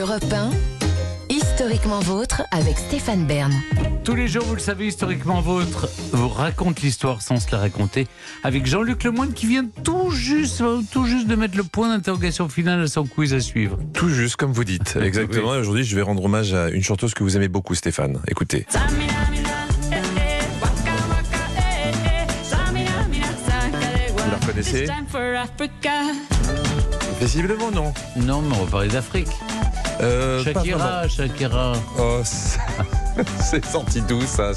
Europe 1, historiquement vôtre avec Stéphane Bern. Tous les jours, vous le savez, historiquement vôtre vous raconte l'histoire sans se la raconter avec Jean-Luc Lemoyne qui vient tout juste, tout juste de mettre le point d'interrogation final à son quiz à suivre. Tout juste, comme vous dites. Exactement. Et aujourd'hui, je vais rendre hommage à une chanteuse que vous aimez beaucoup, Stéphane. Écoutez. Vous la reconnaissez? Visiblement, non. Non, mais on va parler d'Afrique. Euh, Shakira, Shakira. Oh, c'est- c'est sorti d'où ça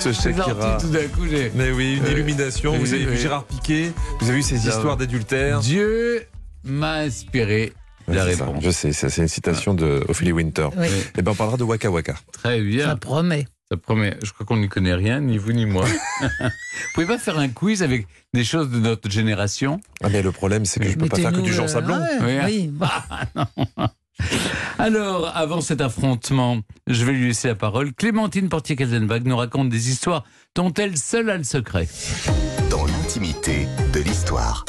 Ce C'est Shakira. tout d'un coup, j'ai- Mais oui, une Euh, illumination. Vous oui, avez vu. Gérard Piquet. Vous avez vu ces histoires d'adultère. Dieu m'a inspiré la ça, réponse. Je sais, c'est une citation de Ophélie Winter. Oui, Et ben on parlera de Waka Waka. Très bien. ça promet. Ça promet. Je crois qu'on n'y connaît rien, ni vous ni moi. vous pouvez pas faire un quiz avec des choses de notre génération? Ah mais le problème c'est que je peux pas faire que du Jean euh, Sablon. ouais, Oui. oui, bah, Alors, avant cet affrontement, je vais lui laisser la parole. Clémentine Portier-Kaltenbach nous raconte des histoires dont elle seule a le secret. dans l'intimité de l'histoire.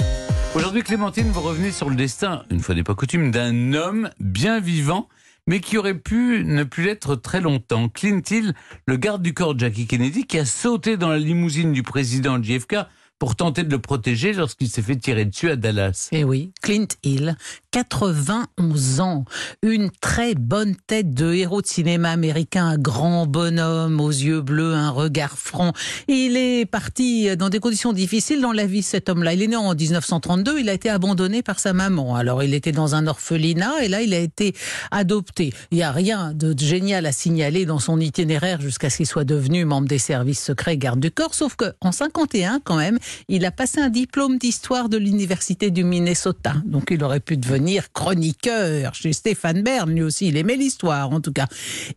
Aujourd'hui, Clémentine, vous revenez sur le destin, une fois n'est pas coutume, d'un homme bien vivant, mais qui aurait pu ne plus l'être très longtemps. Clint Hill, le garde du corps de Jackie Kennedy, qui a sauté dans la limousine du président JFK pour tenter de le protéger lorsqu'il s'est fait tirer dessus à Dallas. Eh oui, Clint Hill, 91 ans, une très bonne tête de héros de cinéma américain, un grand bonhomme aux yeux bleus, un regard franc. Il est parti dans des conditions difficiles dans la vie, cet homme-là. Il est né en 1932, il a été abandonné par sa maman. Alors il était dans un orphelinat et là il a été adopté. Il n'y a rien de génial à signaler dans son itinéraire jusqu'à ce qu'il soit devenu membre des services secrets garde du corps, sauf qu'en 51 quand même, il a passé un diplôme d'histoire de l'université du Minnesota. Donc il aurait pu devenir chroniqueur chez Stéphane Bern, lui aussi, il aimait l'histoire en tout cas.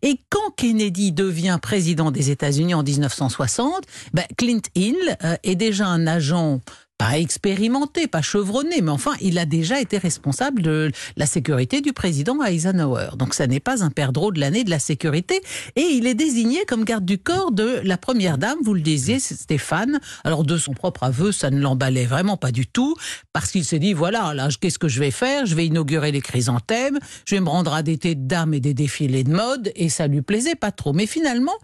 Et quand Kennedy devient président des États-Unis en 1960, ben, Clint Hill euh, est déjà un agent pas expérimenté, pas chevronné, mais enfin, il a déjà été responsable de la sécurité du président Eisenhower. Donc, ça n'est pas un perdreau de l'année de la sécurité. Et il est désigné comme garde du corps de la première dame, vous le disiez, Stéphane. Alors, de son propre aveu, ça ne l'emballait vraiment pas du tout, parce qu'il s'est dit, voilà, là, qu'est-ce que je vais faire? Je vais inaugurer les chrysanthèmes, je vais me rendre à des thés de dames et des défilés de mode, et ça lui plaisait pas trop. Mais finalement,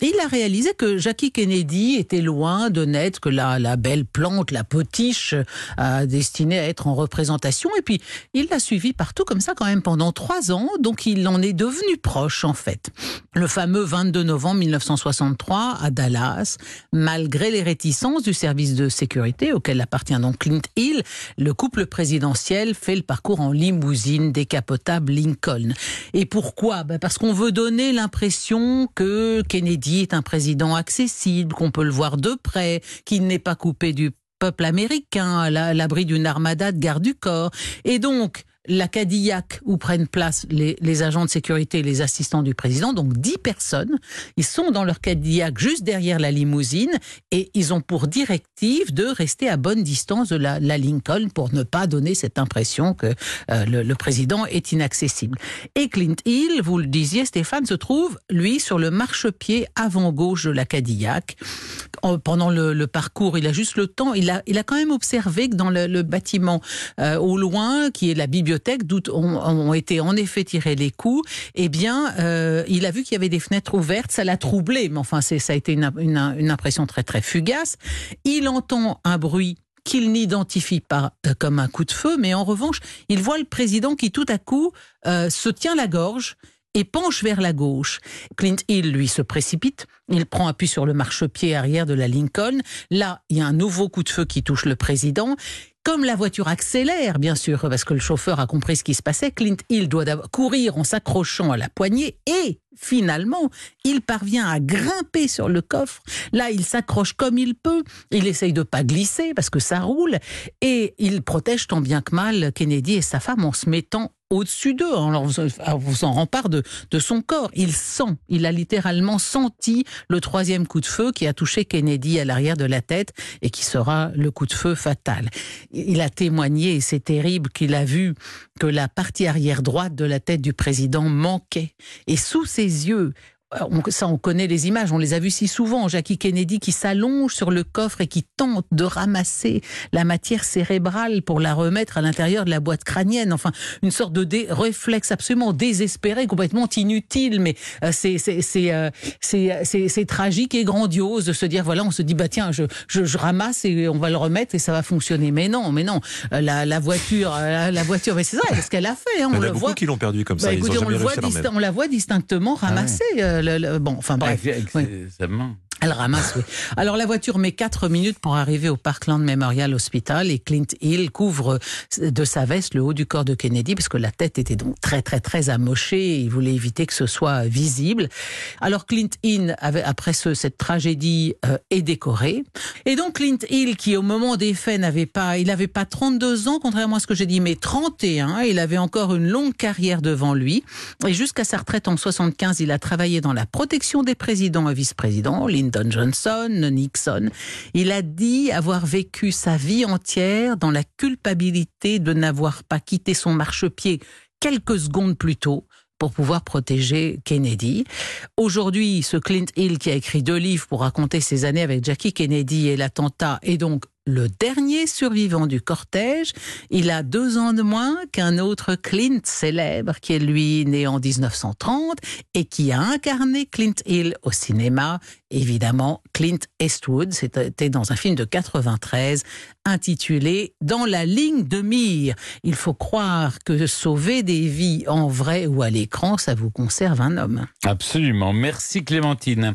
il a réalisé que Jackie Kennedy était loin de n'être que la, belle plante, la potiche euh, destinée à être en représentation. Et puis, il l'a suivi partout comme ça quand même pendant trois ans. Donc, il en est devenu proche en fait. Le fameux 22 novembre 1963 à Dallas, malgré les réticences du service de sécurité auquel appartient donc Clint Hill, le couple présidentiel fait le parcours en limousine décapotable Lincoln. Et pourquoi? Ben Parce qu'on veut donner l'impression que Kennedy est un président accessible, qu'on peut le voir de près, qu'il n'est pas coupé du peuple américain, à la- à l'abri d'une armada de garde du corps. Et donc, la Cadillac où prennent place les, agents de sécurité et les assistants du président, donc 10 personnes, ils sont dans leur Cadillac juste derrière la limousine et ils ont pour directive de rester à bonne distance de la, Lincoln pour ne pas donner cette impression que euh, le, président est inaccessible. Et Clint Hill, vous le disiez Stéphane, se trouve, lui, sur le marchepied avant-gauche de la Cadillac. En- Pendant le, parcours, il a juste le temps, il a, il a quand même observé que dans le, le bâtiment euh, au loin, qui est la bibliothèque, d'où ont, été en effet tirés les coups, eh bien, euh, il a vu qu'il y avait des fenêtres ouvertes, ça l'a troublé, mais enfin, ça a été une impression très très fugace. Il entend un bruit qu'il n'identifie pas euh, comme un coup de feu, mais en revanche, il voit le président qui tout à coup euh, se tient la gorge et penche vers la gauche. Clint Hill, lui, se précipite. Il prend appui sur le marchepied arrière de la Lincoln. Là, il y a un nouveau coup de feu qui touche le président. Comme la voiture accélère, bien sûr, parce que le chauffeur a compris ce qui se passait, Clint Hill doit courir en s'accrochant à la poignée et finalement, il parvient à grimper sur le coffre. Là, il s'accroche comme il peut. Il essaye de pas glisser parce que ça roule et il protège tant bien que mal Kennedy et sa femme en se mettant au-dessus d'eux, en vous en rempart de, de son corps. Il sent, il a littéralement senti le troisième coup de feu qui a touché Kennedy à l'arrière de la tête et qui sera le coup de feu fatal. Il a témoigné, c'est terrible, qu'il a vu que la partie arrière droite de la tête du président manquait. Et sous ses yeux, on- ça, on connaît les images, on les a vues si souvent. Jackie Kennedy qui s'allonge sur le coffre et qui tente de ramasser la matière cérébrale pour la remettre à l'intérieur de la boîte crânienne. Enfin, une sorte de dé- réflexe absolument désespéré, complètement inutile, mais euh, c'est c'est c'est euh, c'est c'est- c'est tragique et grandiose de se dire voilà, on se dit bah tiens, je, je, je ramasse et on va le remettre et ça va fonctionner. Mais non, mais non, Euh, la, la voiture, euh, la, la voiture, mais c'est ça, c'est ce qu'elle a fait. hein, on a le beaucoup voit. qui l'ont perdu comme Bah, ça. Écoutez, ont on, le voit la on voit distinctement ramasser. euh, le- le- bon, enfin bref. Oui. Elle ramasse, oui. Alors la voiture met 4 minutes pour arriver au Parkland Memorial Hospital et Clint Hill couvre de sa veste le haut du corps de Kennedy parce que la tête était donc très très très amochée il voulait éviter que ce soit visible. Alors Clint Hill, avait, après ce, cette tragédie, euh, est décoré. Et donc Clint Hill, qui au moment des faits n'avait pas, il n'avait pas 32 ans, contrairement à ce que j'ai dit, mais 31, il avait encore une longue carrière devant lui. Et jusqu'à sa retraite en 75, il a travaillé dans la protection des présidents et vice-présidents, Johnson, Nixon. Il a dit avoir vécu sa vie entière dans la culpabilité de n'avoir pas quitté son marchepied quelques secondes plus tôt pour pouvoir protéger Kennedy. Aujourd'hui, ce Clint Hill qui a écrit deux livres pour raconter ses années avec Jackie Kennedy et l'attentat est donc le dernier survivant du cortège. Il a deux ans de moins qu'un autre Clint célèbre qui est lui né en 1930 et qui a incarné Clint Hill au cinéma. Évidemment, Clint Eastwood, c'était dans un film de 93 intitulé Dans la ligne de mire. Il faut croire que sauver des vies en vrai ou à l'écran, ça vous conserve un homme. Absolument. Merci Clémentine.